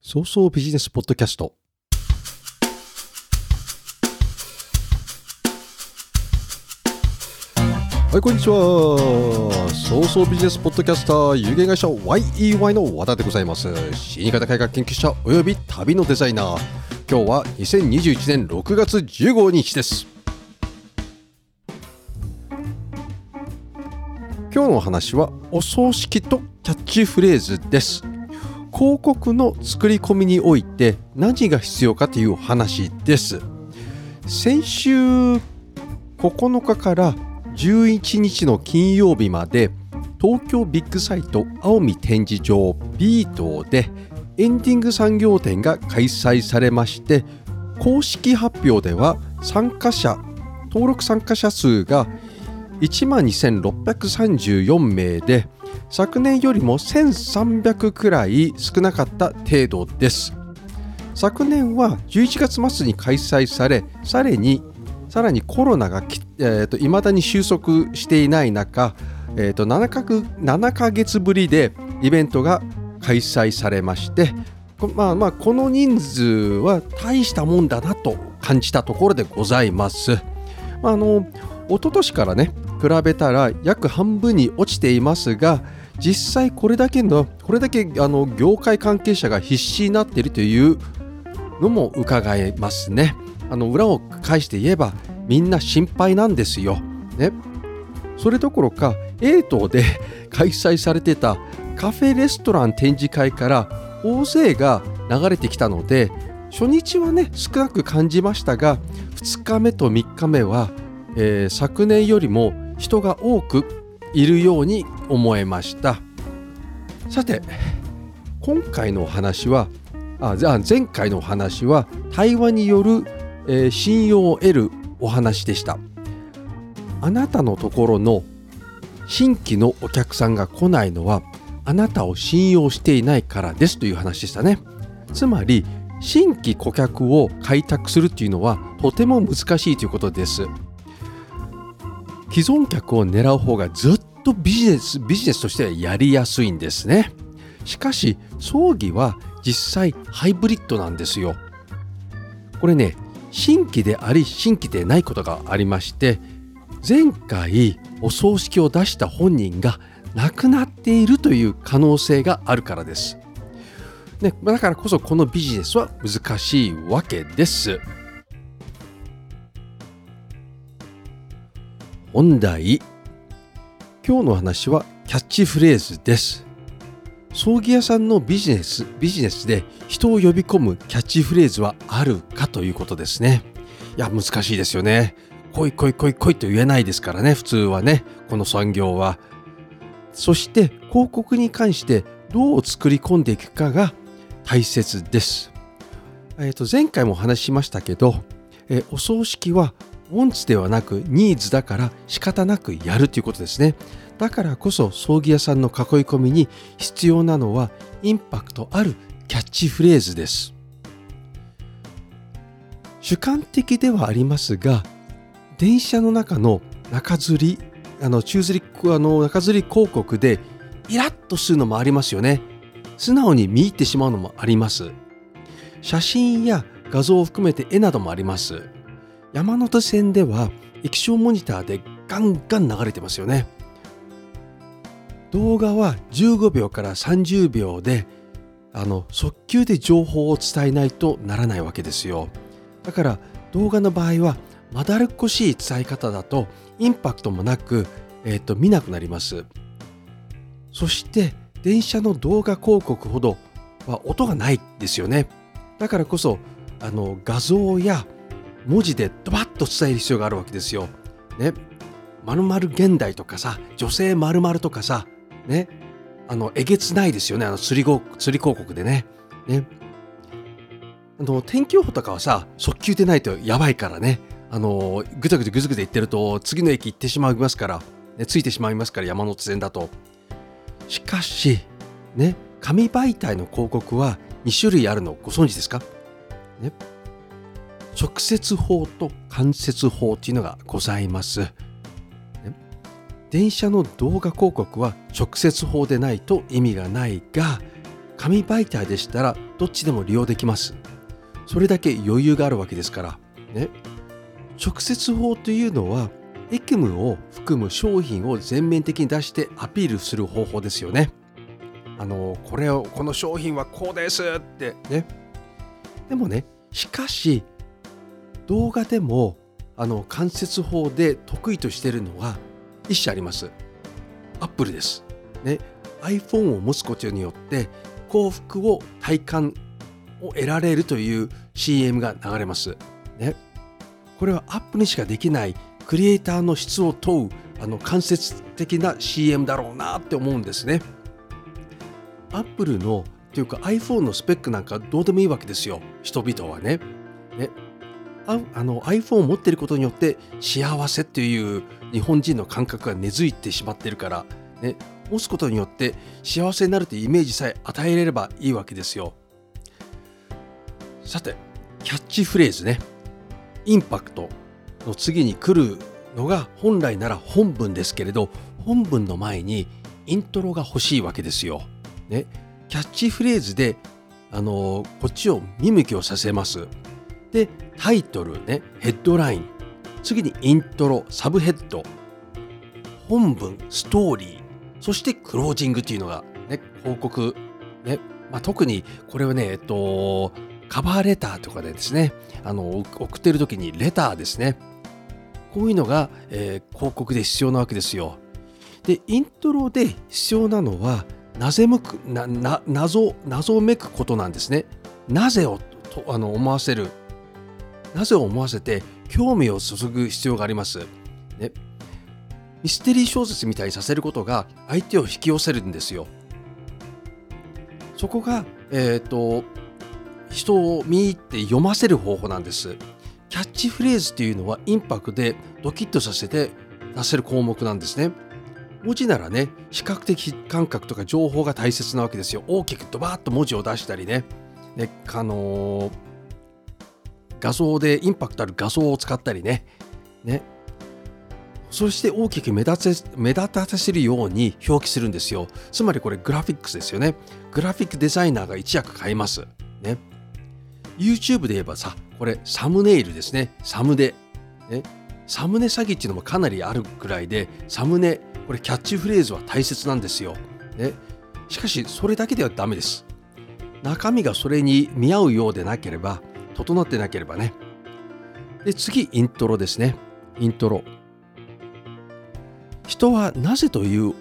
早々ビジネスポッドキャスト。はいこんにちは。早々ビジネスポッドキャスター有限会社 YEY の和田でございます。死に方改革研究者および旅のデザイナー。今日は2021年6月15日です。今日の話はお葬式とキャッチフレーズです。広告の作り込みにおいて何が必要かという話です。先週9日から11日の金曜日まで東京ビッグサイト青海展示場ビートでエンディング産業展が開催されまして公式発表では参加者登録参加者数が1万2634名で昨年よりも1300くらい少なかった程度です昨年は11月末に開催されさらにさらにコロナがき、えー、だに収束していない中、えーと、7, か7ヶ月ぶりでイベントが開催されましてまあまあこの人数は大したもんだなと感じたところでございます。あの一昨年からね比べたら約半分に落ちていますが実際これだけのこれだけあの業界関係者が必死になっているというのも伺えますね。あの裏を返して言えばみんな心配なんですよ。ね、それどころか A 島で 開催されてたカフェレストラン展示会から大勢が流れてきたので初日はね少なく感じましたが2日目と3日目は、えー、昨年よりも人が多くいるように思えました。さて今回の話はあ前回のお話は対話による、えー、信用を得るお話でした。あなたのところの新規のお客さんが来ないのはあなたを信用していないからですという話でしたね。つまり新規顧客を開拓するっていうのはとても難しいということです。既存客を狙う方がずっとビジネスビジネスとしてはやりやすいんですねしかし葬儀は実際ハイブリッドなんですよこれね新規であり新規でないことがありまして前回お葬式を出した本人が亡くなっているという可能性があるからです。ね、だからこそこのビジネスは難しいわけです。本題今日の話はキャッチフレーズです。葬儀屋さんのビジネスビジネスで人を呼び込むキャッチフレーズはあるかということですね。いや難しいですよね。来い来い来い来いと言えないですからね。普通はねこの産業は。そして広告に関してどう作り込んでいくかが大切です。えー、と前回もお話ししましたけど、え、お葬式はウォンツではなくニーズだから仕方なくやるということですね。だからこそ葬儀屋さんの囲い込みに必要なのはインパクトあるキャッチフレーズです。主観的ではありますが電車の中の中吊りあの宙吊りあの中吊り広告でイラッとするのもありますよね素直に見入ってしまうのもあります写真や画像を含めて絵などもあります山手線では液晶モニターでガンガン流れてますよね。動画は15秒から30秒であの速球で情報を伝えないとならないわけですよ。だから動画の場合はまだるっこしい伝え方だとインパクトもなく、えーと、見なくなります。そして電車の動画広告ほどは音がないですよね。だからこそあの画像や文字でドバッと伝える必要があるわけですよ。ね。まるまる現代とかさ女性まるまるとかさね。あのえげつないですよね。あの釣り釣り広告でね。ね。あの天気予報とかはさ速球でないとやばいからね。あのぐずぐずぐずぐず言ってると次の駅行ってしまいますから、ね、ついてしまいますから山手線だと。しかしね。紙媒体の広告は2種類あるの。ご存知ですか、ね、直接法と間接法というのがございます、電車の動画広告は直接法でないと意味がないが紙媒体でしたらどっちでも利用できます。それだけ余裕があるわけですから。ね。直接法というのはエクムを含む商品を全面的に出してアピールする方法ですよね。あのこれをこの商品はこうですって。ね。でもねしかし動画でもあの間接法で得意としているのは一社あります。アップルです、ね、iPhone を持つことによって幸福を体感を得られるという CM が流れます、ね、これはアップにしかできないクリエイターの質を問うあの間接的な CM だろうなって思うんですね。アップルのというか iPhone のスペックなんかどうでもいいわけですよ。人々はね。ね。ああの iPhone を持ってることによって幸せっていう日本人の感覚が根付いてしまってるから、ね、持つことによって幸せになるというイメージさえ与えれればいいわけですよさてキャッチフレーズねインパクトの次に来るのが本来なら本文ですけれど本文の前にイントロが欲しいわけですよ。ね、キャッチフレーズであのこっちを見向きをさせます。でタイトルねヘッドライン。次にイントロサブヘッド。本文ストーリー。そしてクロージングっていうのが、ね、広告、ねまあ、特にこれはね、えっと、カバーレターとかでですねあの送ってる時にレターですね。こういうのが、えー、広告で必要なわけですよ。でイントロで必要なのはなぜむくなな謎謎めくことなんですね。なぜをとあの思わせるなぜを思わせて興味を注ぐ必要があります？ね、ミステリー小説みたいにさせることが相手を引き寄せるんですよ。そこが、えーと、人を見入って読ませる方法なんです。キャッチフレーズっていうのはインパクトでドキッとさせて出せる項目なんですね。文字ならね視覚的感覚とか情報が大切なわけですよ。大きくドバーッと文字を出したりね。ねあのー画像でインパクトある画像を使ったりね。ね。そして大きく目立つ目立たせるように表記するんですよ。つまりこれグラフィックスですよね。グラフィックデザイナーが一役買います。ね。YouTube で言えばさこれサムネイルですね。サムネ。ね。サムネ詐欺っていうのもかなりあるくらいでサムネこれキャッチフレーズは大切なんですよ、ね、しかしそれだけではダメです。中身がそれに見合うようでなければ整ってなければね。で、次、イントロですね。イントロ。人はなぜという、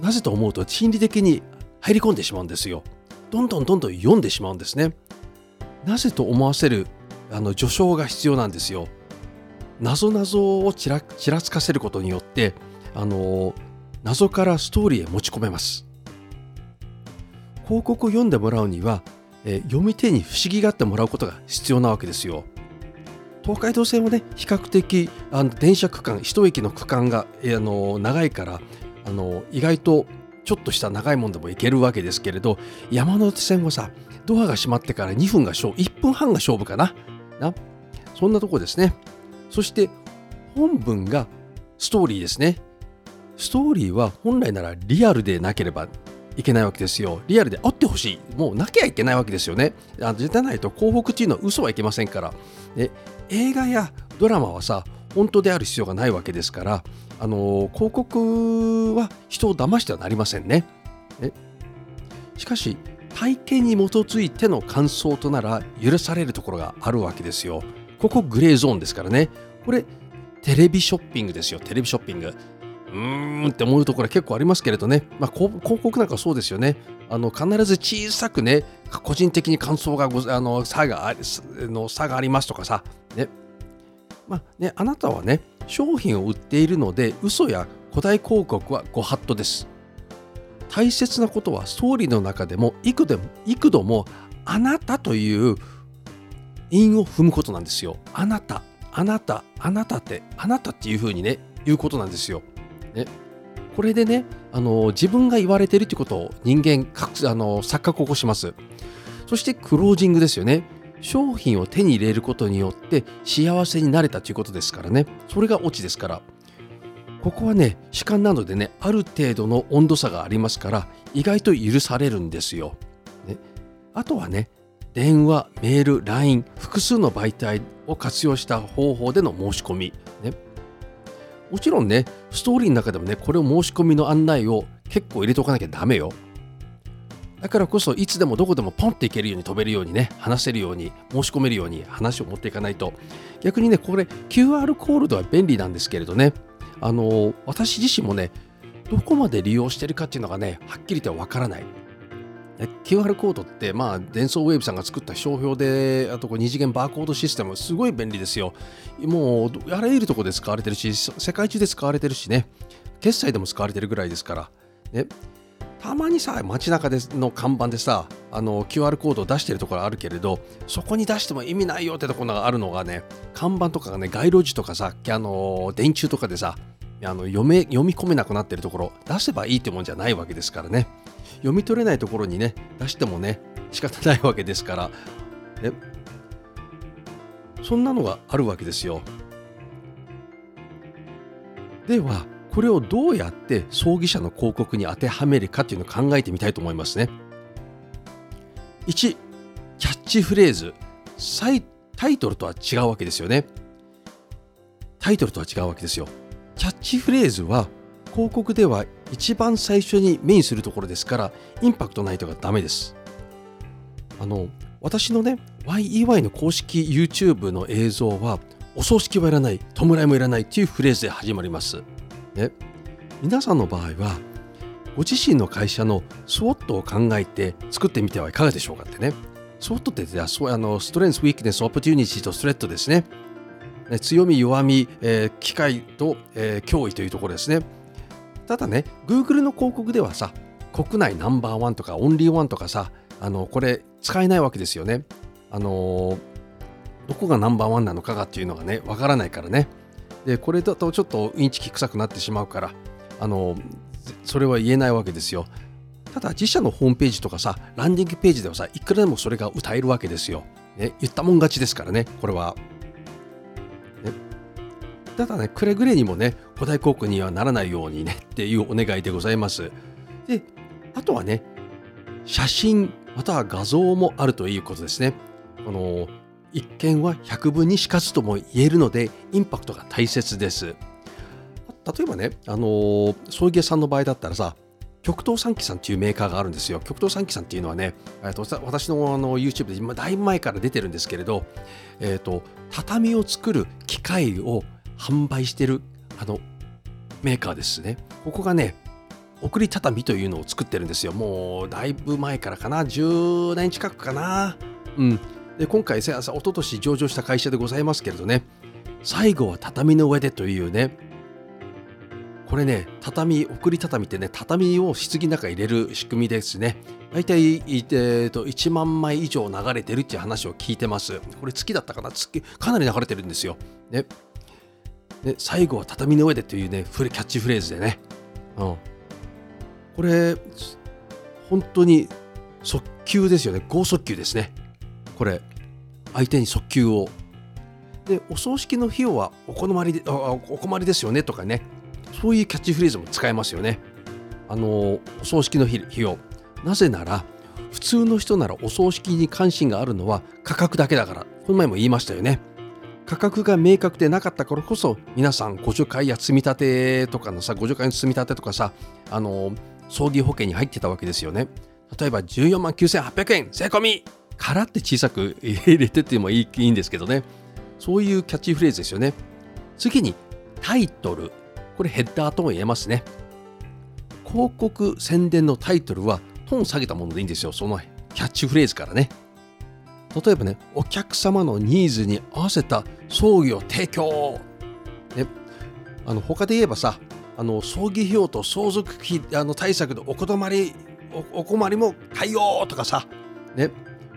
なぜと思うと心理的に入り込んでしまうんですよ。どんどんどんどん読んでしまうんですね。なぜと思わせるあの序章が必要なんですよ。謎謎をちらちらつかせることによってあの謎からストーリーへ持ち込めます。広告を読んでもらうにはえー、読み手に不思議があってもらうことが必要なわけですよ。東海道線はね比較的あの電車区間一駅の区間が、え、あの長いからあの意外とちょっとした長いもんでも行けるわけですけれど山手線はさドアが閉まってから2分が勝負1分半が勝負かな。な。そんなとこですね。そして本文がストーリーですね。ストーリーは本来ならリアルでなければいけないわけですよ。リアルであってほしい。もうなきゃいけないわけですよね。あのじゃないと広告っていうのは嘘はいけませんから。で映画やドラマはさ、本当である必要がないわけですから、あの広告は人を騙してはなりませんね。ねしかし、体験に基づいての感想となら許されるところがあるわけですよ。ここグレーゾーンですからね。これ、テレビショッピングですよ。テレビショッピング。うーんって思うところは結構ありますけれどね、まあ、広告なんかそうですよね。あの必ず小さくね、個人的に感想があの差があの差がありますとかさ、ねまあね、あなたはね、商品を売っているので、嘘や古代広告はご法度です。大切なことは、ストーリーの中でも幾度も幾度もあなたという韻を踏むことなんですよ。あなた、あなた、あなたって、あなたっていうふうにね、言うことなんですよ。これでねあの自分が言われてるってことを人間あの錯覚を起こします。そしてクロージングですよね。商品を手に入れることによって幸せになれたということですからね。それがオチですから。ここはね主観なのでねある程度の温度差がありますから意外と許されるんですよ。ね、あとはね電話メール LINE 複数の媒体を活用した方法での申し込み、ね、もちろんねストーリーの中でもねこれを申し込みの案内を結構入れておかなきゃダメよ。だからこそいつでもどこでもポンっていけるように飛べるようにね話せるように申し込めるように話を持っていかないと。逆にねこれ QR コールドは便利なんですけれどね。あの私自身もねどこまで利用してるかっていうのがねはっきりとはわからない。QR コードってまあデンソーウェーブさんが作った商標であとこう二次元バーコードシステムすごい便利ですよ。もうあらゆるところで使われてるし世界中で使われてるしね。決済でも使われてるぐらいですから。ね。たまにさ街中での看板でさあの QR コードを出してるところあるけれどそこに出しても意味ないよってところがあるのがね看板とかがね街路樹とかさあの電柱とかでさあの読め読み込めなくなってるところ出せばいいってもんじゃないわけですからね読み取れないところにね出してもね仕方ないわけですから、ね、そんなのがあるわけですよではこれをどうやって葬儀社の広告に当てはめるかっていうのを考えてみたいと思いますね。1キャッチフレーズタイトルとは違うわけですよね。タイトルとは違うわけですよ。キャッチフレーズは広告では一番最初に目にするところですからインパクトないとがダメです。あの私のね YEY の公式 YouTube の映像はお葬式はいらない弔いもいらないっていうフレーズで始まります。ね、皆さんの場合はご自身の会社の SWOT を考えて作ってみてはいかがでしょうかってね SWOT ってあのストレンス、ウィークネス、オプチュニティとストレッドですね強み、弱み、えー、機会と、えー、脅威というところですね。ただね Google の広告ではさ国内ナンバーワンとかオンリーワンとかさあのこれ使えないわけですよね。あのどこがナンバーワンなのかがっていうのがねわからないからね。でこれだとちょっとインチキ臭くなってしまうからあのそれは言えないわけですよ。ただ自社のホームページとかさランディングページではさいくらでもそれが歌えるわけですよ、ね、言ったもん勝ちですからねこれは、ただねくれぐれにもね古代航空にはならないようにねっていうお願いでございます。であとはね写真または画像もあるということですね。この一見は百分にしかずとも言えるのでインパクトが大切です。例えばねあの葬儀屋さんの場合だったらさ極東三機さんっていうメーカーがあるんですよ。極東三機さんっていうのはね、えー、と私のあの YouTube で今だいぶ前から出てるんですけれど、えーと、畳を作る機械を販売してるあのメーカーですね。ここがね、送り畳というのを作ってるんですよ。もうだいぶ前からかな、10年近くかな。うん。で今回、おととし上場した会社でございますけれどね、最後は畳の上でというね、これね、畳、送り畳ってね、畳を棺の中に入れる仕組みですね。大体、えー、と1万枚以上流れてるっていう話を聞いてます。これ月だったかな？月、かなり流れてるんですよ。ね。で最後は畳の上でというね、キャッチフレーズでね。うん。これ、本当に速球ですよね。剛速球ですね。これ相手に速球をでお葬式の費用はお困りでお困りですよねとかねそういうキャッチフレーズも使えますよねあのお葬式の費用なぜなら普通の人ならお葬式に関心があるのは価格だけだからこの前も言いましたよね価格が明確でなかったからこそ皆さん互助会や積み立てとかのさ互助会の積み立てとかさあの葬儀保険に入ってたわけですよね。例えば14万9800円税込み。からって小さく入れてってもいいんですけどね。そういうキャッチフレーズですよね。次にタイトル。これヘッダーとも言えますね。広告宣伝のタイトルはトーン下げたものでいいんですよ。そのキャッチフレーズからね。例えばねお客様のニーズに合わせた葬儀を提供、ね、あの他で言えばさあの葬儀費用と相続費あの対策でお困りお困りも対応とかさ。ね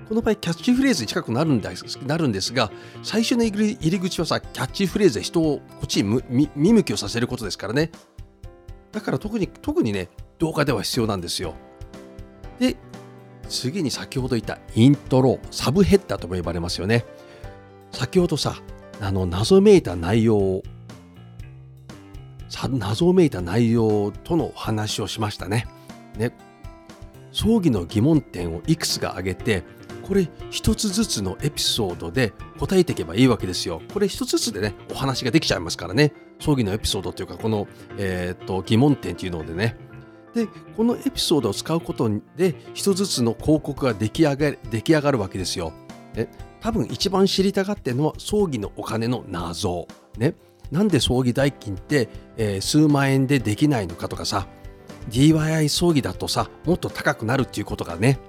この場合キャッチフレーズに近くなるんですなるんですが最初の入り口はさキャッチフレーズで人をこっちに見向きをさせることですからね。だから特に特にね動画では必要なんですよ。で次に先ほど言ったイントロサブヘッダーとも呼ばれますよね。先ほどさあの謎めいた内容を謎めいた内容との話をしましたね。ね。葬儀の疑問点をいくつか挙げてこれ一つずつのエピソードで答えていけばいいわけですよ。これ一つずつでねお話ができちゃいますからね。葬儀のエピソードというかこの、えー、と疑問点っていうのでね。でこのエピソードを使うことで一つずつの広告が出来上が出来上がるわけですよ。ね、多分一番知りたがってるのは葬儀のお金の謎。ね、なんで葬儀代金って、えー、数万円でできないのかとかさ DIY 葬儀だとさもっと高くなるっていうことがね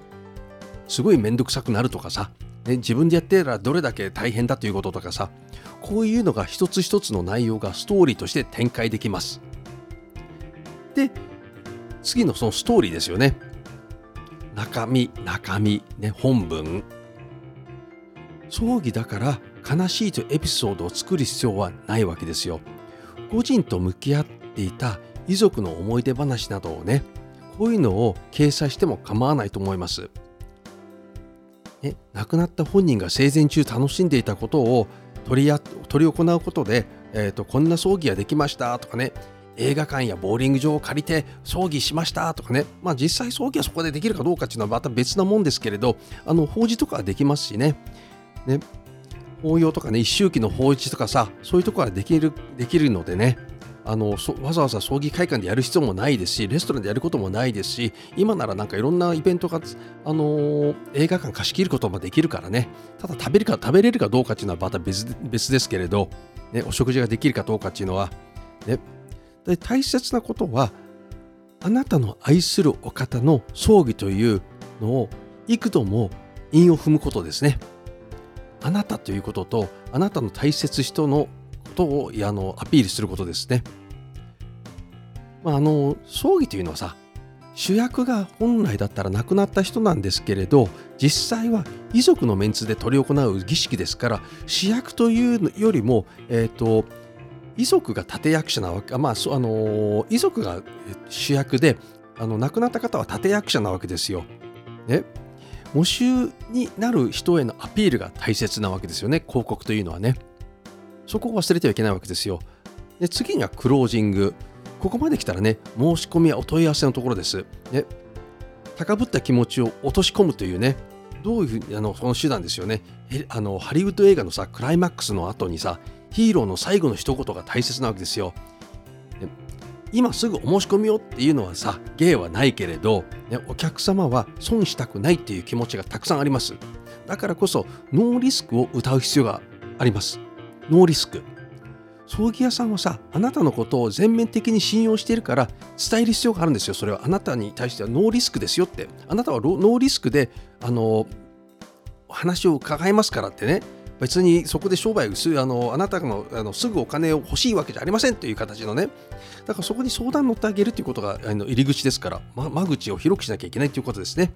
すごい面倒くさくなるとかさ、ね、自分でやってたらどれだけ大変だということとかさこういうのが一つ一つの内容がストーリーとして展開できます。で次のそのストーリーですよね。中身中身ね本文葬儀だから悲しいというエピソードを作る必要はないわけですよ。個人と向き合っていた遺族の思い出話などをねこういうのを掲載しても構わないと思います。ね、亡くなった本人が生前中楽しんでいたことを取り取り行うことで、えーと、こんな葬儀ができましたとかね映画館やボーリング場を借りて葬儀しましたとかね、まあ、実際葬儀はそこでできるかどうかっていうのはまた別なもんですけれどあの法事とかはできますしね。ね。法要とかね一周期の法事とかさそういうとこはできるできるのでね。あのわざわざ葬儀会館でやる必要もないですしレストランでやることもないですし今ならなんかいろんなイベントが、あのー、映画館貸し切ることもできるからね。ただ食べるか食べれるかどうかっていうのはまた別別ですけれど、ね、お食事ができるかどうかっていうのは、ね、で大切なことはあなたの愛するお方の葬儀というのを幾度も韻を踏むことですね。あなたということとあなたの大切人のことをあのアピールすることですね。まあ、あの葬儀というのはさ主役が本来だったら亡くなった人なんですけれど実際は遺族のメンツで執り行う儀式ですから主役というよりも、えーと、遺族が立役者なわけ、まああの遺族が主役であの亡くなった方は立役者なわけですよ。ね、募集になる人へのアピールが大切なわけですよね広告というのはね。そこを忘れてはいけないわけですよ。で次にはクロージング。ここまで来たらね、申し込みやお問い合わせのところです。ね、高ぶった気持ちを落とし込むというね、どういうふうに、あの、この手段ですよね。あの、ハリウッド映画のさ、クライマックスの後にさ、ヒーローの最後の一言が大切なわけですよ。今すぐお申し込みよっていうのはさ、芸はないけれど、ね、お客様は損したくないっていう気持ちがたくさんあります。だからこそ、ノーリスクを歌う必要があります。ノーリスク。葬儀屋さんはさ、あなたのことを全面的に信用しているから伝える必要があるんですよ。それはあなたに対してはノーリスクですよって。あなたはノーリスクで、あの、話を伺いますからってね。別にそこで商売すあのあなたのあのすぐお金を欲しいわけじゃありませんという形のね。だからそこに相談乗ってあげるということがあの入り口ですから、ま、間口を広くしなきゃいけないということですね。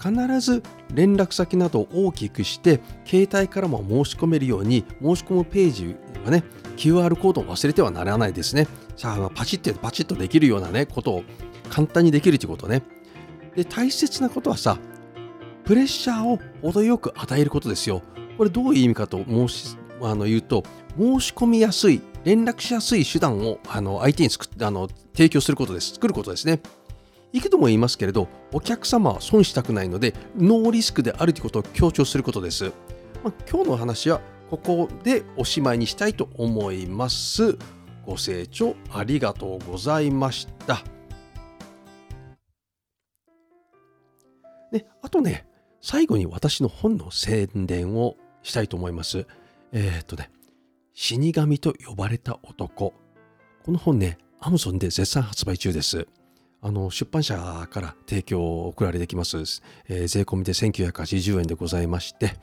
必ず連絡先などを大きくして携帯からも申し込めるように申し込むページはね QR コードを忘れてはならないですね。さあパチッてパチッとできるようなねことを簡単にできるということね。で大切なことはさプレッシャーを程よく与えることですよ。これどういう意味かと申しあの言うと申し込みやすい連絡しやすい手段をあの相手に作ってあの提供することです作ることですねいくとも言いますけれど、お客様は損したくないので、ノーリスクであるということを強調することです。まあ、今日の話はここでおしまいにしたいと思います。ご清聴ありがとうございました。ね、あとね、最後に私の本の宣伝をしたいと思います。えー、っとね、死神と呼ばれた男。この本ね、Amazon で絶賛発売中です。あの出版社から提供を送られてきます、えー、税込みで1980円でございまして、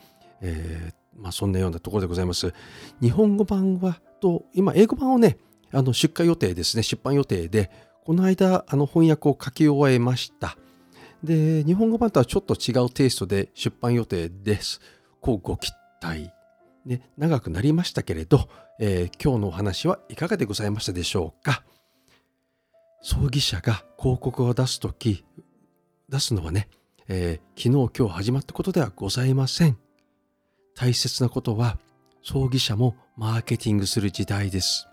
えー、まあ、そんなようなところでございます。日本語版はと今英語版をねあの出荷予定ですね出版予定でこの間あの翻訳を書き終えました。で日本語版とはちょっと違うテイストで出版予定です。こうご期待。ね、長くなりましたけれど、えー、今日のお話はいかがでございましたでしょうか？葬儀社が広告を出すとき、出すのはね、えー、昨日今日始まったことではございません。大切なことは、葬儀社もマーケティングする時代です。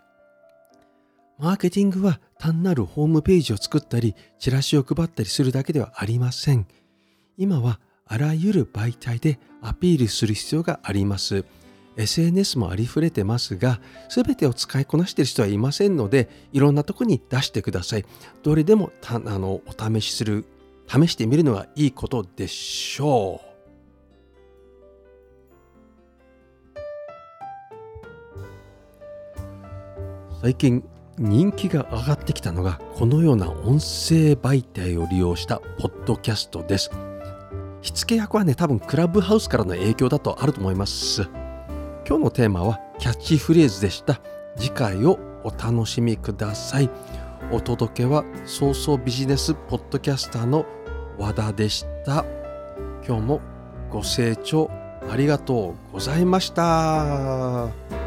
マーケティングは単なるホームページを作ったり、チラシを配ったりするだけではありません。今はあらゆる媒体でアピールする必要があります。SNS もありふれてますが、すべてを使いこなしている人はいませんので、いろんなとこに出してください。どれでもあのお試しする、試してみるのがいいことでしょう。最近人気が上がってきたのがこのような音声媒体を利用したポッドキャストです。火付け役はね多分クラブハウスからの影響だとあると思います。今日のテーマはキャッチフレーズでした。次回をお楽しみください。お届けは早々ビジネスポッドキャスターの和田でした。今日もご清聴ありがとうございました。